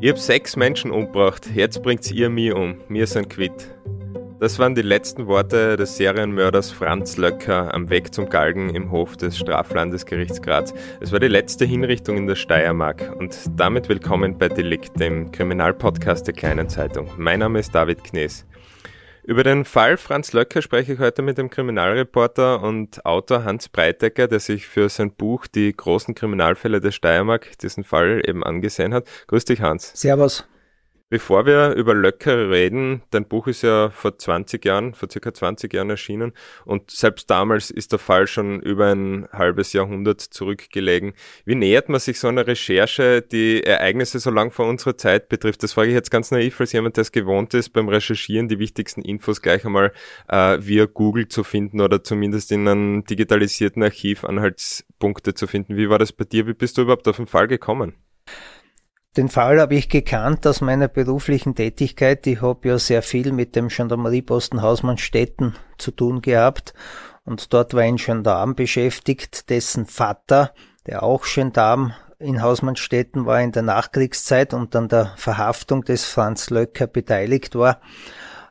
Ich hab sechs Menschen umgebracht, jetzt bringt's ihr mich um. Wir sind quitt. Das waren die letzten Worte des Serienmörders Franz Löcker am Weg zum Galgen im Hof des Straflandesgerichts Graz. Es war die letzte Hinrichtung in der Steiermark und damit willkommen bei Delikt, dem Kriminalpodcast der Kleinen Zeitung. Mein Name ist David Knees. Über den Fall Franz Löcker spreche ich heute mit dem Kriminalreporter und Autor Hans Breitecker, der sich für sein Buch Die großen Kriminalfälle der Steiermark diesen Fall eben angesehen hat. Grüß dich, Hans. Servus. Bevor wir über Löcker reden, dein Buch ist ja vor 20 Jahren, vor circa 20 Jahren erschienen und selbst damals ist der Fall schon über ein halbes Jahrhundert zurückgelegen. Wie nähert man sich so einer Recherche, die Ereignisse so lang vor unserer Zeit betrifft? Das frage ich jetzt ganz naiv als jemand, der es gewohnt ist, beim Recherchieren die wichtigsten Infos gleich einmal äh, via Google zu finden oder zumindest in einem digitalisierten Archiv Anhaltspunkte zu finden. Wie war das bei dir? Wie bist du überhaupt auf den Fall gekommen? Den Fall habe ich gekannt aus meiner beruflichen Tätigkeit. Ich habe ja sehr viel mit dem Gendarmerieposten Hausmannstetten zu tun gehabt. Und dort war ein Gendarm beschäftigt, dessen Vater, der auch Gendarm in Hausmannstetten war in der Nachkriegszeit und an der Verhaftung des Franz Löcker beteiligt war.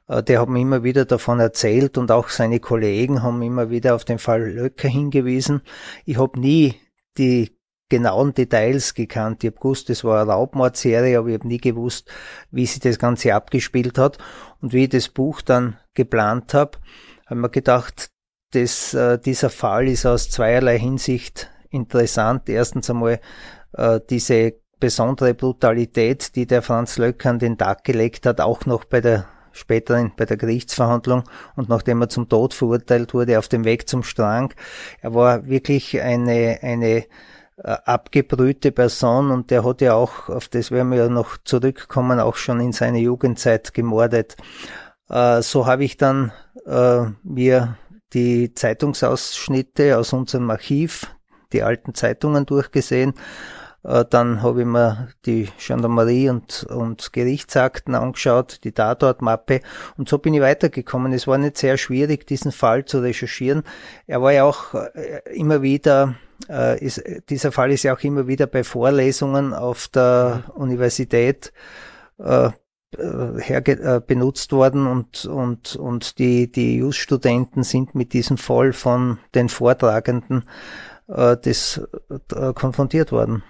Äh, der hat mir immer wieder davon erzählt und auch seine Kollegen haben immer wieder auf den Fall Löcker hingewiesen. Ich habe nie die genauen Details gekannt. Ich habe gewusst, es war eine Raubmordserie, aber ich habe nie gewusst, wie sich das Ganze abgespielt hat. Und wie ich das Buch dann geplant habe, habe mir gedacht, dass, äh, dieser Fall ist aus zweierlei Hinsicht interessant. Erstens einmal äh, diese besondere Brutalität, die der Franz Löcker an den Tag gelegt hat, auch noch bei der späteren bei der Gerichtsverhandlung und nachdem er zum Tod verurteilt wurde, auf dem Weg zum Strang. Er war wirklich eine, eine abgebrühte Person und der hat ja auch, auf das werden wir ja noch zurückkommen, auch schon in seiner Jugendzeit gemordet. Äh, so habe ich dann äh, mir die Zeitungsausschnitte aus unserem Archiv, die alten Zeitungen durchgesehen. Dann habe ich mir die Gendarmerie und, und Gerichtsakten angeschaut, die Tatortmappe und so bin ich weitergekommen. Es war nicht sehr schwierig, diesen Fall zu recherchieren. Er war ja auch immer wieder äh, ist, dieser Fall ist ja auch immer wieder bei Vorlesungen auf der mhm. Universität äh, äh her, äh, benutzt worden und, und, und die, die Jus-Studenten sind mit diesem Fall von den Vortragenden äh, des, äh, konfrontiert worden.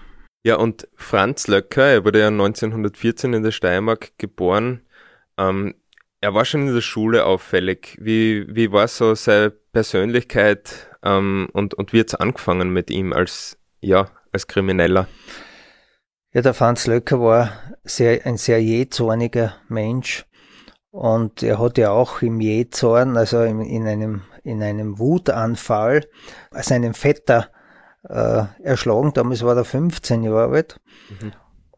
Ja, und Franz Löcker, er wurde ja 1914 in der Steiermark geboren. Ähm, er war schon in der Schule auffällig. Wie, wie war so seine Persönlichkeit ähm, und, und wie hat angefangen mit ihm als, ja, als Krimineller? Ja, der Franz Löcker war sehr, ein sehr jähzorniger Mensch und er hat ja auch im Jähzorn, also in, in, einem, in einem Wutanfall, seinen Vetter äh, erschlagen. Damals war er 15 Jahre alt. Mhm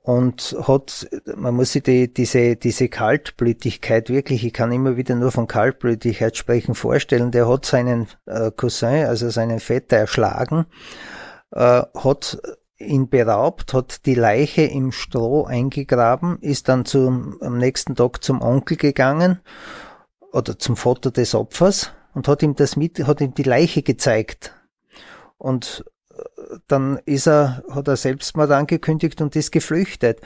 und hat, man muss sich die, diese, diese Kaltblütigkeit wirklich, ich kann immer wieder nur von Kaltblütigkeit sprechen, vorstellen, der hat seinen äh, Cousin, also seinen Vetter erschlagen, äh, hat ihn beraubt, hat die Leiche im Stroh eingegraben, ist dann zum, am nächsten Tag zum Onkel gegangen oder zum Vater des Opfers und hat ihm das mit, hat ihm die Leiche gezeigt. Und dann ist er, hat er Selbstmord angekündigt und ist geflüchtet.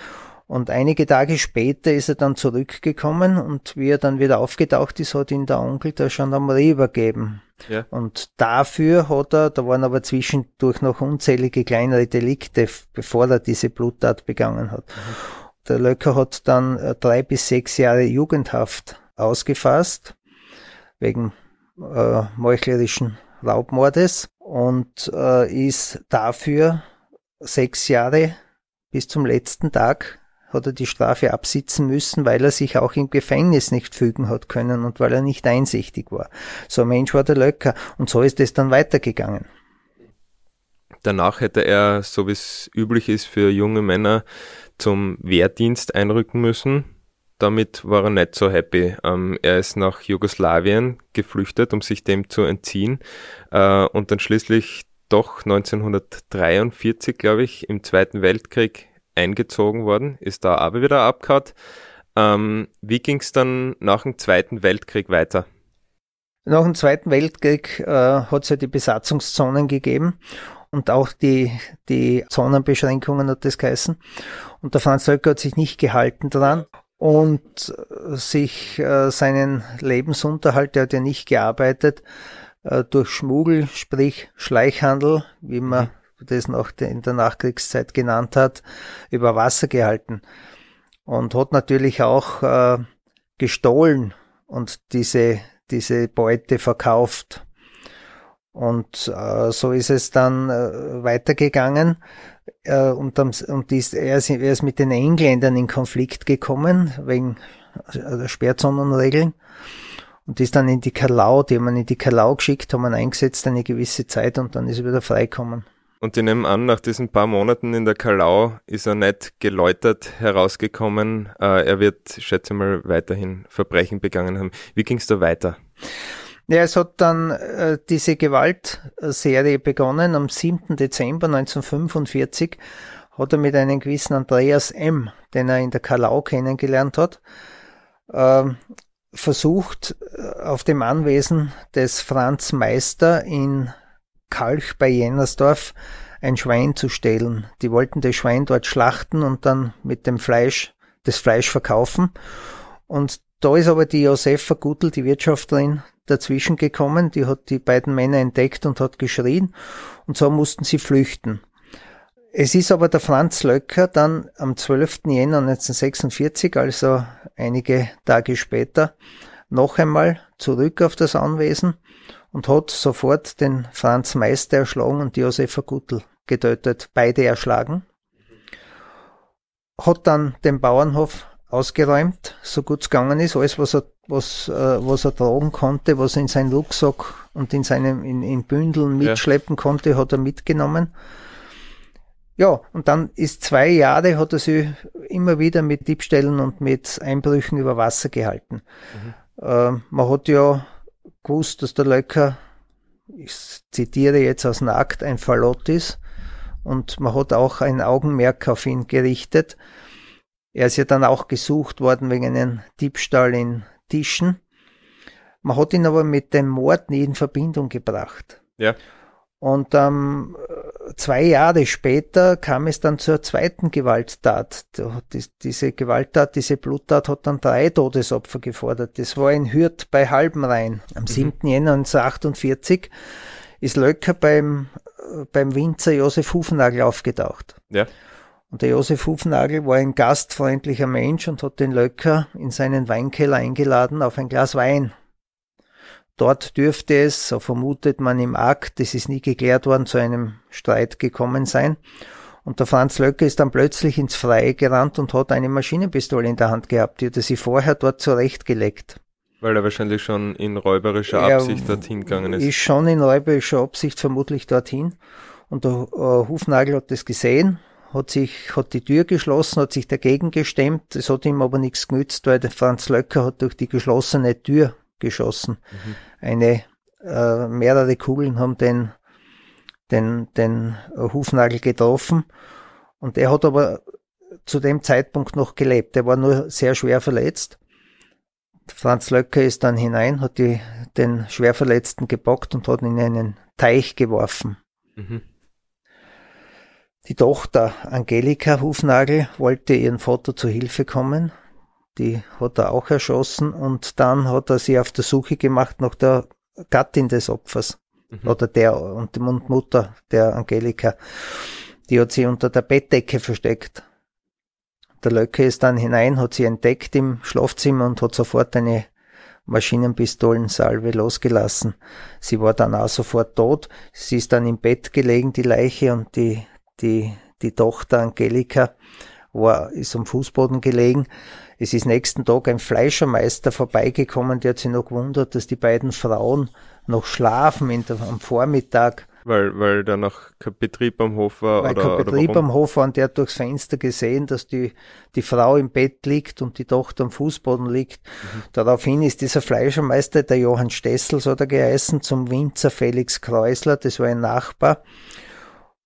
Und einige Tage später ist er dann zurückgekommen und wie er dann wieder aufgetaucht ist, hat ihn der Onkel der Gendarmerie übergeben. Ja. Und dafür hat er, da waren aber zwischendurch noch unzählige kleinere Delikte, bevor er diese Bluttat begangen hat. Mhm. Der Löcker hat dann äh, drei bis sechs Jahre Jugendhaft ausgefasst, wegen äh, meuchlerischen Raubmordes und äh, ist dafür sechs Jahre bis zum letzten Tag hat er die Strafe absitzen müssen, weil er sich auch im Gefängnis nicht fügen hat können und weil er nicht einsichtig war. So ein Mensch war der Löcker und so ist es dann weitergegangen. Danach hätte er, so wie es üblich ist für junge Männer, zum Wehrdienst einrücken müssen damit war er nicht so happy. Ähm, er ist nach Jugoslawien geflüchtet, um sich dem zu entziehen äh, und dann schließlich doch 1943, glaube ich, im Zweiten Weltkrieg eingezogen worden, ist da aber wieder abgehauen. Ähm, wie ging es dann nach dem Zweiten Weltkrieg weiter? Nach dem Zweiten Weltkrieg äh, hat es ja die Besatzungszonen gegeben und auch die, die Zonenbeschränkungen hat das geheißen. Und der Franz Löcker hat sich nicht gehalten dran und sich äh, seinen Lebensunterhalt, der hat ja nicht gearbeitet, äh, durch Schmuggel, sprich Schleichhandel, wie man mhm. das noch in der Nachkriegszeit genannt hat, über Wasser gehalten. Und hat natürlich auch äh, gestohlen und diese, diese Beute verkauft. Und äh, so ist es dann äh, weitergegangen. Äh, und am, und ist, er, ist, er ist mit den Engländern in Konflikt gekommen, wegen der Sperrzonenregeln. Und ist dann in die Kalau, die haben ihn in die Kalau geschickt, haben ihn eingesetzt eine gewisse Zeit und dann ist er wieder freikommen. Und ich nehme an, nach diesen paar Monaten in der Kalau ist er nicht geläutert herausgekommen. Äh, er wird, schätze mal, weiterhin Verbrechen begangen haben. Wie ging es da weiter? Ja, es hat dann äh, diese Gewaltserie begonnen. Am 7. Dezember 1945 hat er mit einem gewissen Andreas M., den er in der Kalau kennengelernt hat, äh, versucht, auf dem Anwesen des Franz Meister in Kalch bei Jennersdorf ein Schwein zu stehlen. Die wollten das Schwein dort schlachten und dann mit dem Fleisch, das Fleisch verkaufen. Und da ist aber die Josefa Gutl, die Wirtschafterin, dazwischen gekommen. Die hat die beiden Männer entdeckt und hat geschrien. Und so mussten sie flüchten. Es ist aber der Franz Löcker dann am 12. Jänner 1946, also einige Tage später, noch einmal zurück auf das Anwesen und hat sofort den Franz Meister erschlagen und Josefa Gutl getötet, beide erschlagen. Hat dann den Bauernhof ausgeräumt, so gut es gegangen ist, alles was er, was, äh, was er tragen konnte, was er in seinen Rucksack und in seinem, in, in Bündeln mitschleppen ja. konnte, hat er mitgenommen. Ja, und dann ist zwei Jahre hat er sich immer wieder mit Diebstählen und mit Einbrüchen über Wasser gehalten. Mhm. Äh, man hat ja gewusst, dass der Löcker, ich zitiere jetzt aus Nackt, ein Fallott ist. Und man hat auch ein Augenmerk auf ihn gerichtet. Er ist ja dann auch gesucht worden wegen einem Diebstahl in Tischen. Man hat ihn aber mit dem Mord nie in Verbindung gebracht. Ja. Und ähm, zwei Jahre später kam es dann zur zweiten Gewalttat. Diese Gewalttat, diese Bluttat hat dann drei Todesopfer gefordert. Das war ein Hürt bei Halbenrhein. Am 7. Mhm. Jänner 1948 ist Löcker beim, beim Winzer Josef Hufnagel aufgetaucht. Ja. Und der Josef Hufnagel war ein gastfreundlicher Mensch und hat den Löcker in seinen Weinkeller eingeladen auf ein Glas Wein. Dort dürfte es, so vermutet man im Akt, das ist nie geklärt worden, zu einem Streit gekommen sein. Und der Franz Löcker ist dann plötzlich ins Freie gerannt und hat eine Maschinenpistole in der Hand gehabt. Die hat er sich vorher dort zurechtgelegt. Weil er wahrscheinlich schon in räuberischer Absicht er dorthin gegangen ist. Ist schon in räuberischer Absicht vermutlich dorthin. Und der äh, Hufnagel hat das gesehen, hat sich, hat die Tür geschlossen, hat sich dagegen gestemmt. Es hat ihm aber nichts genützt, weil der Franz Löcker hat durch die geschlossene Tür geschossen. Mhm. Eine, äh, mehrere Kugeln haben den, den, den Hufnagel getroffen und er hat aber zu dem Zeitpunkt noch gelebt. Er war nur sehr schwer verletzt. Franz Löcker ist dann hinein, hat die, den Schwerverletzten gepackt und hat ihn in einen Teich geworfen. Mhm. Die Tochter Angelika Hufnagel wollte ihren Vater zu Hilfe kommen, die hat er auch erschossen und dann hat er sie auf der Suche gemacht nach der Gattin des Opfers mhm. oder der und die Mutter der Angelika. Die hat sie unter der Bettdecke versteckt. Der Löcke ist dann hinein, hat sie entdeckt im Schlafzimmer und hat sofort eine Maschinenpistolensalve losgelassen. Sie war dann auch sofort tot. Sie ist dann im Bett gelegen, die Leiche, und die, die, die Tochter Angelika war, ist am Fußboden gelegen. Es ist nächsten Tag ein Fleischermeister vorbeigekommen, der hat sich noch gewundert, dass die beiden Frauen noch schlafen der, am Vormittag. Weil, weil da noch kein Betrieb am Hof war? Weil oder, kein Betrieb oder am Hof war und der hat durchs Fenster gesehen, dass die, die Frau im Bett liegt und die Tochter am Fußboden liegt. Mhm. Daraufhin ist dieser Fleischermeister, der Johann Stessel, so hat er geheißen, zum Winzer Felix Kreusler, das war ein Nachbar,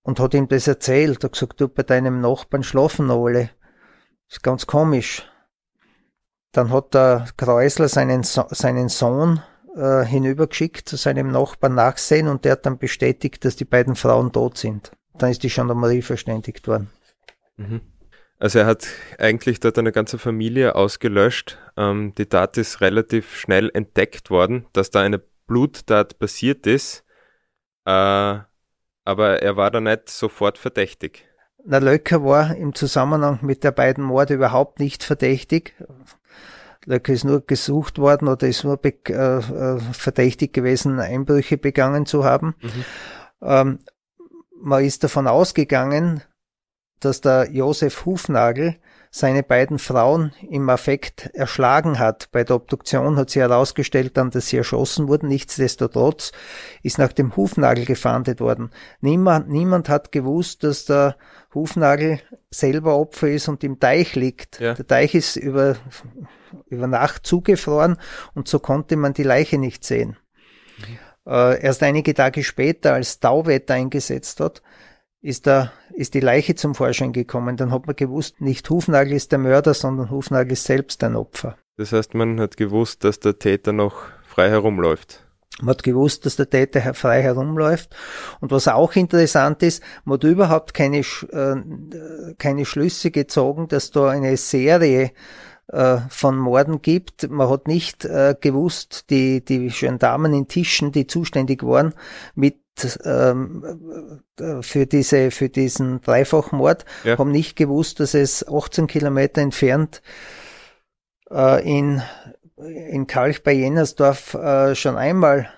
und hat ihm das erzählt. Er hat gesagt, du, bei deinem Nachbarn schlafen alle. Das ist ganz komisch. Dann hat der Kreusler seinen, so seinen Sohn äh, hinübergeschickt zu seinem Nachbarn nachsehen und der hat dann bestätigt, dass die beiden Frauen tot sind. Dann ist die Gendarmerie verständigt worden. Mhm. Also er hat eigentlich dort eine ganze Familie ausgelöscht. Ähm, die Tat ist relativ schnell entdeckt worden, dass da eine Bluttat passiert ist. Äh, aber er war da nicht sofort verdächtig. Na, Löcker war im Zusammenhang mit der beiden Morde überhaupt nicht verdächtig. Löcker ist nur gesucht worden oder ist nur äh, äh, verdächtig gewesen, Einbrüche begangen zu haben. Mhm. Ähm, man ist davon ausgegangen, dass der Josef Hufnagel seine beiden Frauen im Affekt erschlagen hat. Bei der Obduktion hat sie herausgestellt dann, dass sie erschossen wurden. Nichtsdestotrotz ist nach dem Hufnagel gefahndet worden. Niemand, niemand hat gewusst, dass der Hufnagel selber Opfer ist und im Teich liegt. Ja. Der Teich ist über, über Nacht zugefroren und so konnte man die Leiche nicht sehen. Mhm. Äh, erst einige Tage später, als Tauwetter eingesetzt hat, ist, da, ist die Leiche zum Vorschein gekommen. Dann hat man gewusst, nicht Hufnagel ist der Mörder, sondern Hufnagel ist selbst ein Opfer. Das heißt, man hat gewusst, dass der Täter noch frei herumläuft. Man hat gewusst, dass der Täter frei herumläuft. Und was auch interessant ist, man hat überhaupt keine, äh, keine Schlüsse gezogen, dass da eine Serie äh, von Morden gibt. Man hat nicht äh, gewusst, die, die Gendarmen in Tischen, die zuständig waren, mit ähm, äh, für diese für diesen Dreifachmord ja. haben nicht gewusst, dass es 18 Kilometer entfernt äh, in in Kalch bei Jennersdorf äh, schon einmal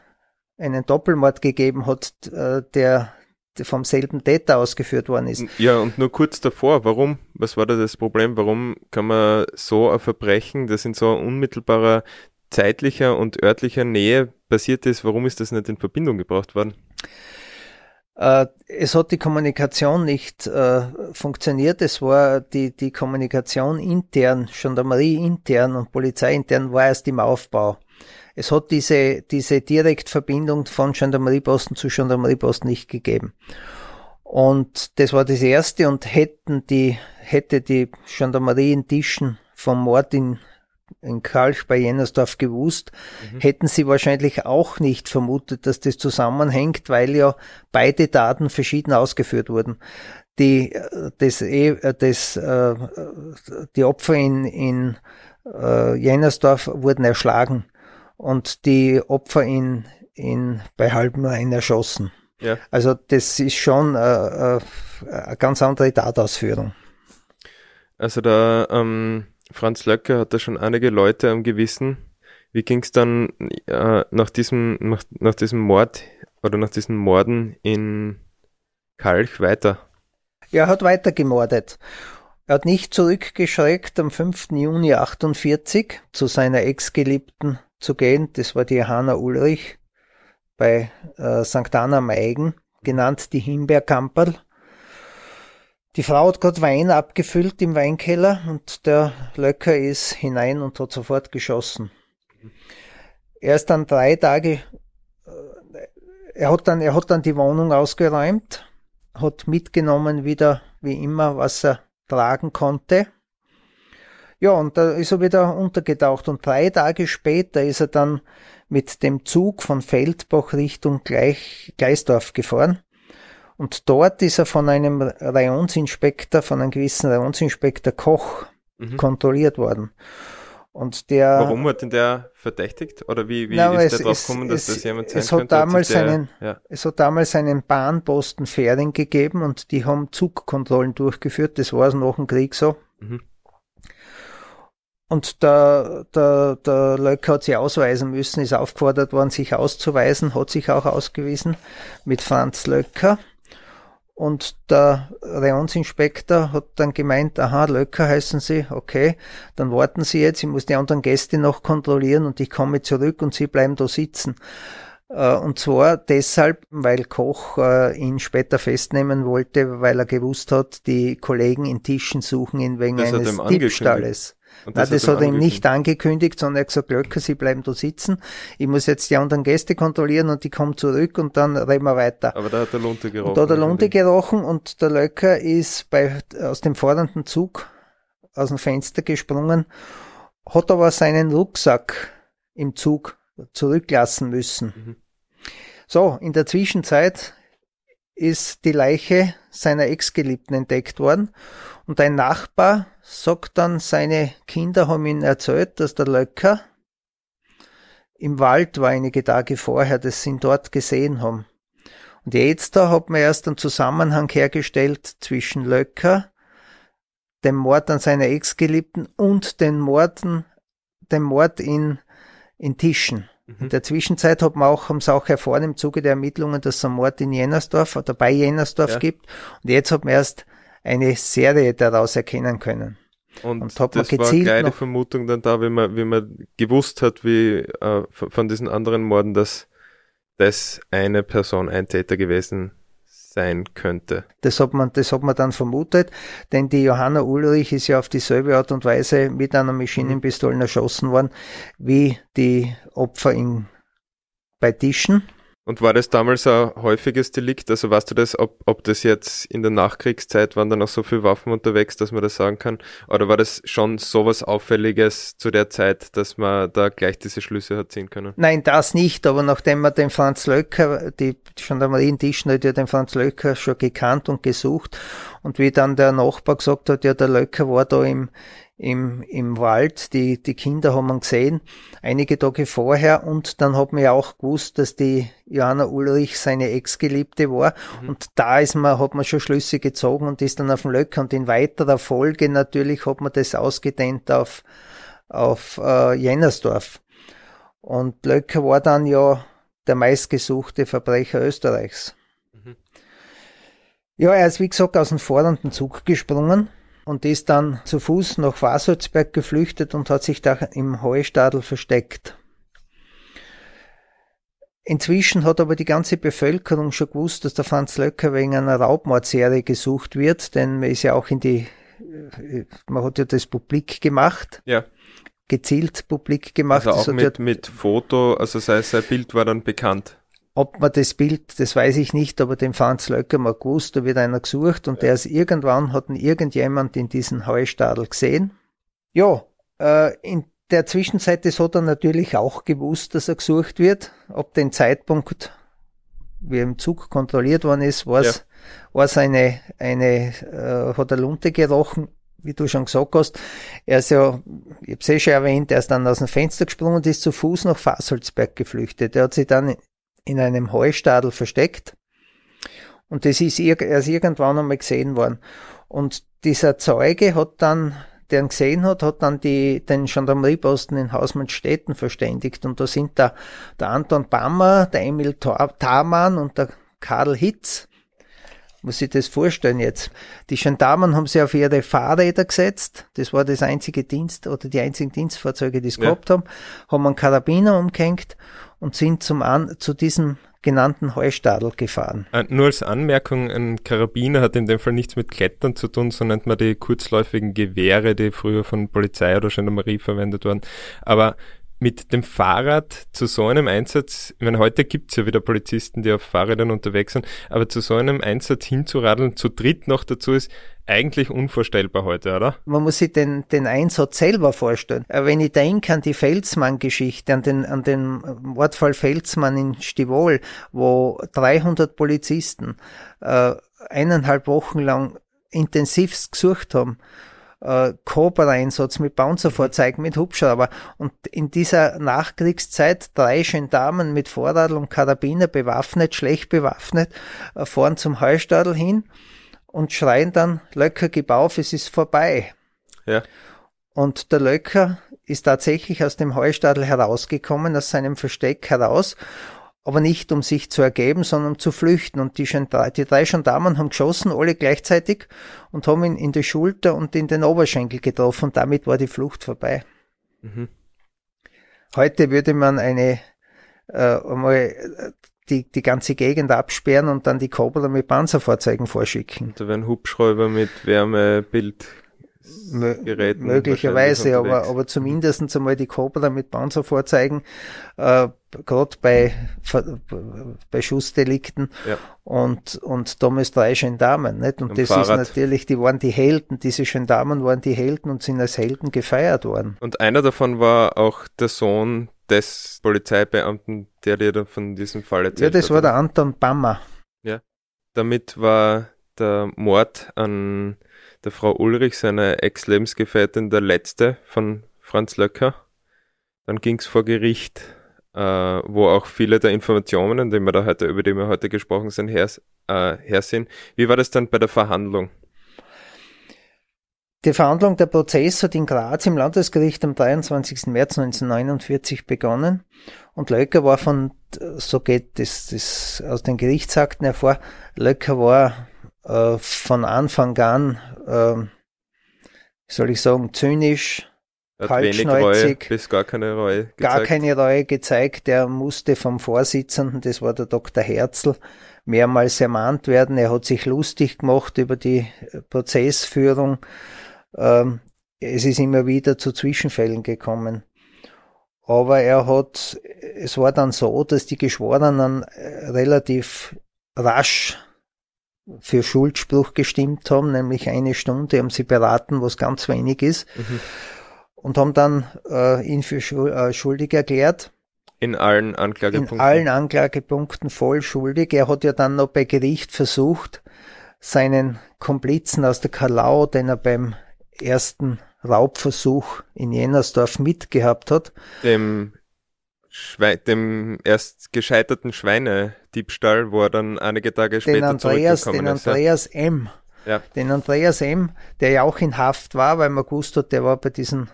einen Doppelmord gegeben hat, äh, der vom selben Täter ausgeführt worden ist. Ja, und nur kurz davor, warum, was war da das Problem? Warum kann man so ein Verbrechen, das in so unmittelbarer zeitlicher und örtlicher Nähe passiert ist, warum ist das nicht in Verbindung gebracht worden? Äh, es hat die Kommunikation nicht äh, funktioniert. Es war die, die Kommunikation intern, Gendarmerie intern und Polizei intern war erst im Aufbau. Es hat diese, diese Direktverbindung von Gendarmerieposten zu Gendarmerieposten nicht gegeben. Und das war das erste und hätten die, hätte die Gendarmerie in Tischen vom Mord in in Kalch bei Jennersdorf gewusst, mhm. hätten sie wahrscheinlich auch nicht vermutet, dass das zusammenhängt, weil ja beide Daten verschieden ausgeführt wurden. Die, das, eh, das, äh, die Opfer in, in äh, Jennersdorf wurden erschlagen und die Opfer in, in, bei Halbenrhein erschossen. Ja. Also das ist schon äh, äh, eine ganz andere Tatausführung. Also da ähm Franz Löcker hat da schon einige Leute am Gewissen. Wie ging es dann äh, nach, diesem, nach, nach diesem Mord oder nach diesen Morden in Kalch weiter? Er hat weiter gemordet. Er hat nicht zurückgeschreckt, am 5. Juni 48 zu seiner Ex-Geliebten zu gehen. Das war die Hanna Ulrich bei äh, St. Anna am Eigen, genannt die Himbeerkamperl. Die Frau hat gerade Wein abgefüllt im Weinkeller und der Löcker ist hinein und hat sofort geschossen. Er ist dann drei Tage, äh, er hat dann, er hat dann die Wohnung ausgeräumt, hat mitgenommen wieder, wie immer, was er tragen konnte. Ja, und da ist er wieder untergetaucht und drei Tage später ist er dann mit dem Zug von Feldbach Richtung Gleich, Gleisdorf gefahren und dort ist er von einem Rayonsinspektor, von einem gewissen Rayonsinspektor Koch mhm. kontrolliert worden. Und der. Warum hat ihn der verdächtigt? Oder wie, wie na, ist der drauf gekommen, dass es, das jemand sein es hat Damals der, einen, ja. Es hat damals einen Bahnposten Fähring gegeben und die haben Zugkontrollen durchgeführt. Das war nach dem Krieg so. Mhm. Und der, der, der Löcker hat sich ausweisen müssen, ist aufgefordert worden, sich auszuweisen, hat sich auch ausgewiesen mit Franz Löcker. Und der Rayonsinspektor hat dann gemeint, aha, Löcker heißen Sie, okay, dann warten Sie jetzt, ich muss die anderen Gäste noch kontrollieren und ich komme zurück und Sie bleiben da sitzen. Äh, und zwar deshalb, weil Koch äh, ihn später festnehmen wollte, weil er gewusst hat, die Kollegen in Tischen suchen ihn wegen das eines Diebstahles. Und das, Nein, das hat, er ihm nicht angekündigt, sondern er hat gesagt, Löcker, Sie bleiben da sitzen. Ich muss jetzt die anderen Gäste kontrollieren und die kommen zurück und dann reden wir weiter. Aber da hat der Lunte gerochen. Und da hat der Lunte gerochen und der Löcker ist bei, aus dem vordernden Zug aus dem Fenster gesprungen, hat aber seinen Rucksack im Zug zurücklassen müssen. Mhm. So, in der Zwischenzeit ist die Leiche seiner Ex-Geliebten entdeckt worden und ein Nachbar sagt dann, seine Kinder haben ihm erzählt, dass der Löcker im Wald war einige Tage vorher, dass sie ihn dort gesehen haben. Und jetzt da hat man erst einen Zusammenhang hergestellt zwischen Löcker, dem Mord an seiner Ex-Geliebten und den Morden, dem Mord in, in Tischen. Mhm. In der Zwischenzeit hat man auch, haben sie auch erfahren im Zuge der Ermittlungen, dass es einen Mord in Jennersdorf oder bei Jennersdorf ja. gibt. Und jetzt hat man erst eine Serie daraus erkennen können. Und, und hat das man war gleich die Vermutung dann da, wie man, wie man gewusst hat, wie äh, von diesen anderen Morden, dass das eine Person ein Täter gewesen sein könnte. Das hat man, das hat man dann vermutet, denn die Johanna Ulrich ist ja auf dieselbe Art und Weise mit einer Maschinenpistole mhm. erschossen worden, wie die Opfer in, bei Tischen. Und war das damals ein häufiges Delikt? Also weißt du das, ob, ob das jetzt in der Nachkriegszeit waren da noch so viele Waffen unterwegs, dass man das sagen kann? Oder war das schon sowas Auffälliges zu der Zeit, dass man da gleich diese Schlüsse hat ziehen können? Nein, das nicht, aber nachdem man den Franz Löcker, die Gendarmerie in Tischner hat ja den Franz Löcker schon gekannt und gesucht und wie dann der Nachbar gesagt hat, ja, der Löcker war da im, im, im Wald. Die, die Kinder haben wir gesehen, einige Tage vorher. Und dann hat man ja auch gewusst, dass die Johanna Ulrich seine Ex-Geliebte war. Mhm. Und da ist man, hat man schon Schlüsse gezogen und ist dann auf dem Löcker. Und in weiterer Folge natürlich hat man das ausgedehnt auf, auf äh, Jennersdorf. Und Löcker war dann ja der meistgesuchte Verbrecher Österreichs. Mhm. Ja, er ist wie gesagt aus dem fordernden Zug gesprungen und ist dann zu Fuß nach Wasalzberg geflüchtet und hat sich da im Heustadel versteckt. Inzwischen hat aber die ganze Bevölkerung schon gewusst, dass der Franz Löcker wegen einer Raubmordserie gesucht wird, denn man ist ja auch in die, äh, man hat ja das publik gemacht. Ja. Gezielt publik gemacht. Also auch mit, mit Foto, also sein, sein Bild war dann bekannt. Ob man das Bild, das weiß ich nicht, aber den Franz Löcker mal gewusst, da wird einer gesucht und der ist irgendwann, hat ihn irgendjemand in diesen Heustadel gesehen. Ja, äh, in der Zwischenzeit, das hat er natürlich auch gewusst, dass er gesucht wird. Ab dem Zeitpunkt, wie er im Zug kontrolliert worden ist, war es, ja. eine, eine, äh, hat er Lunte gerochen, wie du schon gesagt hast. Er ist ja, ich habe es eh schon erwähnt, er ist dann aus dem Fenster gesprungen und ist zu Fuß nach Fasolzberg geflüchtet. Er hat sich dann in einem Heustadel versteckt. Und das ist erst irgendwann einmal gesehen worden. Und dieser Zeuge hat dann, der ihn gesehen hat, hat dann die, den Gendarmerieposten in Hausmannstetten verständigt. Und da sind da der Anton Bammer, der Emil Thamann und der Karl Hitz. Muss ich das vorstellen jetzt? Die Gendarmen haben sie auf ihre Fahrräder gesetzt. Das war das einzige Dienst oder die einzigen Dienstfahrzeuge, die es ja. gehabt haben. Haben einen Karabiner umgehängt und sind zum An zu diesem genannten Heustadel gefahren. Äh, nur als Anmerkung, ein Karabiner hat in dem Fall nichts mit Klettern zu tun, so nennt man die kurzläufigen Gewehre, die früher von Polizei oder Gendarmerie verwendet wurden. Aber mit dem Fahrrad zu so einem Einsatz, ich meine, heute gibt's ja wieder Polizisten, die auf Fahrrädern unterwegs sind, aber zu so einem Einsatz hinzuradeln, zu dritt noch dazu ist eigentlich unvorstellbar heute, oder? Man muss sich den, den Einsatz selber vorstellen. Äh, wenn ich denke an die Felsmann-Geschichte, an den, an den Mordfall Felsmann in Stivol, wo 300 Polizisten äh, eineinhalb Wochen lang intensivst gesucht haben, äh, Cobra-Einsatz mit Bouncerfahrzeugen, mit Hubschrauber. Und in dieser Nachkriegszeit drei Gendarmen mit Vorradl und Karabiner bewaffnet, schlecht bewaffnet, äh, fahren zum Heustadel hin und schreien dann, Löcker, gib auf, es ist vorbei. Ja. Und der Löcker ist tatsächlich aus dem Heustadel herausgekommen, aus seinem Versteck heraus aber nicht um sich zu ergeben, sondern um zu flüchten. Und die, die drei Gendarmen haben geschossen, alle gleichzeitig, und haben ihn in die Schulter und in den Oberschenkel getroffen. Und damit war die Flucht vorbei. Mhm. Heute würde man eine äh, einmal die, die ganze Gegend absperren und dann die Cobra mit Panzerfahrzeugen vorschicken. Da werden Hubschrauber mit Wärmebild Geräten möglicherweise, aber, aber zumindest einmal die Cobra mit Panzerfahrzeugen, äh, gerade bei, bei Schussdelikten ja. und, und damals drei Gendarmen, nicht? Und Am das Fahrrad. ist natürlich, die waren die Helden, diese Gendarmen waren die Helden und sind als Helden gefeiert worden. Und einer davon war auch der Sohn des Polizeibeamten, der dir da von diesem Fall erzählt hat. Ja, das hat, war der Anton Bammer. Ja. Damit war der Mord an der Frau Ulrich, seiner Ex-Lebensgefährtin, der letzte von Franz Löcker. Dann ging es vor Gericht, äh, wo auch viele der Informationen, die wir da heute, über die wir heute gesprochen sind, her, äh, her sind. Wie war das dann bei der Verhandlung? Die Verhandlung der Prozess hat in Graz im Landesgericht am 23. März 1949 begonnen und Löcker war von, so geht das, das aus den Gerichtsakten hervor, Löcker war äh, von Anfang an, äh, soll ich sagen, zynisch, kaltschnäuzig, bis gar keine Reue gezeigt. Gar keine Reue gezeigt. Der musste vom Vorsitzenden, das war der Dr. Herzl, mehrmals ermahnt werden. Er hat sich lustig gemacht über die Prozessführung. Ähm, es ist immer wieder zu Zwischenfällen gekommen. Aber er hat, es war dann so, dass die Geschworenen relativ rasch für Schuldspruch gestimmt haben, nämlich eine Stunde haben sie beraten, was ganz wenig ist, mhm. und haben dann äh, ihn für äh, schuldig erklärt. In allen Anklagepunkten? In allen Anklagepunkten voll schuldig. Er hat ja dann noch bei Gericht versucht, seinen Komplizen aus der Kalau, den er beim ersten Raubversuch in Jennersdorf mitgehabt hat. Dem Schwe dem erst gescheiterten Schweinediebstahl, wo er dann einige Tage später den Andreas, den ist. Andreas M. Ja. Den Andreas M., der ja auch in Haft war, weil man gewusst hat, der war bei diesem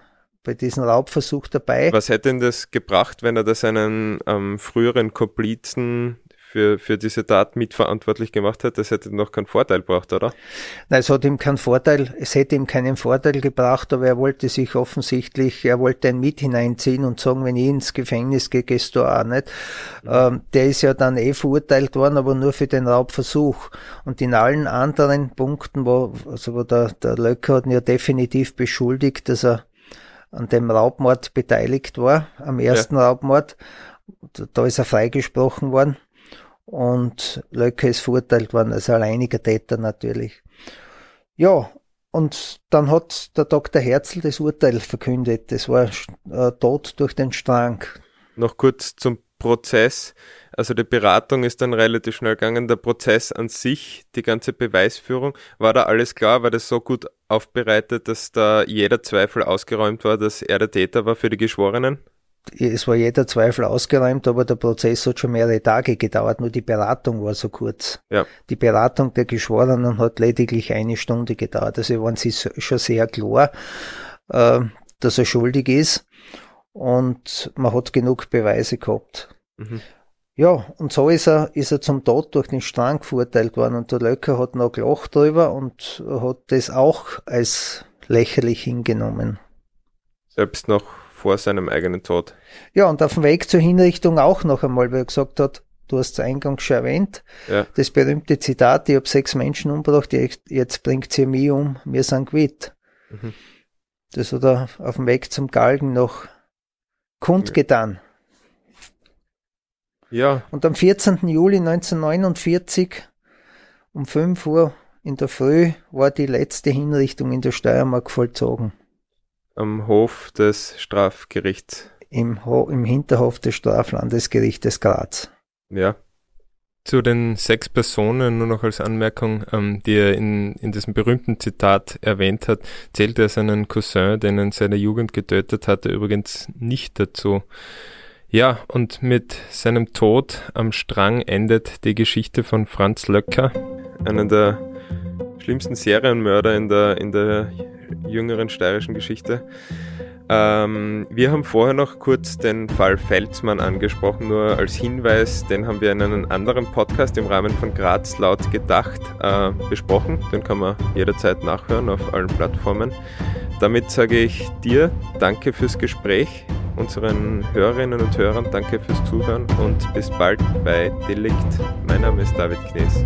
bei diesem Raubversuch dabei. Was hätte ihn das gebracht, wenn er da seinen ähm, früheren Komplizen für, für diese Tat mitverantwortlich gemacht hat, das hätte noch keinen Vorteil gebracht, oder? Nein, es hat ihm keinen Vorteil, es hätte ihm keinen Vorteil gebracht, aber er wollte sich offensichtlich, er wollte ein Mit hineinziehen und sagen, wenn ich ins Gefängnis gehe, gehst du auch nicht. Mhm. Ähm, der ist ja dann eh verurteilt worden, aber nur für den Raubversuch. Und in allen anderen Punkten, wo, also wo der, der Löcker hat ihn ja definitiv beschuldigt, dass er an dem Raubmord beteiligt war, am ersten ja. Raubmord. Da ist er freigesprochen worden und Löcke ist verurteilt worden als alleiniger Täter natürlich. Ja, und dann hat der Dr. Herzl das Urteil verkündet. Das war äh, Tod durch den Strang. Noch kurz zum Prozess. Also die Beratung ist dann relativ schnell gegangen. Der Prozess an sich, die ganze Beweisführung, war da alles klar? War das so gut aufbereitet, dass da jeder Zweifel ausgeräumt war, dass er der Täter war für die Geschworenen? Es war jeder Zweifel ausgeräumt, aber der Prozess hat schon mehrere Tage gedauert, nur die Beratung war so kurz. Ja. Die Beratung der Geschworenen hat lediglich eine Stunde gedauert. Also waren sie schon sehr klar, äh, dass er schuldig ist und man hat genug Beweise gehabt. Mhm. Ja, und so ist er, ist er zum Tod durch den Strang verurteilt worden und der Löcker hat noch gelacht drüber und hat das auch als lächerlich hingenommen. Selbst noch vor seinem eigenen Tod. Ja, und auf dem Weg zur Hinrichtung auch noch einmal, weil er gesagt hat, du hast es eingangs schon erwähnt, ja. das berühmte Zitat, ich habe sechs Menschen umgebracht, jetzt bringt sie mich um, wir sind quitt. Mhm. Das hat er auf dem Weg zum Galgen noch kundgetan. Ja. Und am 14. Juli 1949 um 5 Uhr in der Früh war die letzte Hinrichtung in der Steiermark vollzogen am Hof des Strafgerichts. Im, Ho Im Hinterhof des Straflandesgerichtes Graz. Ja. Zu den sechs Personen nur noch als Anmerkung, ähm, die er in, in diesem berühmten Zitat erwähnt hat, zählt er seinen Cousin, den er in seiner Jugend getötet hatte, übrigens nicht dazu. Ja, und mit seinem Tod am Strang endet die Geschichte von Franz Löcker, einer der schlimmsten Serienmörder in der, in der jüngeren steirischen Geschichte. Ähm, wir haben vorher noch kurz den Fall Felsmann angesprochen, nur als Hinweis, den haben wir in einem anderen Podcast im Rahmen von Graz laut gedacht äh, besprochen. Den kann man jederzeit nachhören auf allen Plattformen. Damit sage ich dir danke fürs Gespräch, unseren Hörerinnen und Hörern danke fürs Zuhören und bis bald bei Delikt. Mein Name ist David Knees.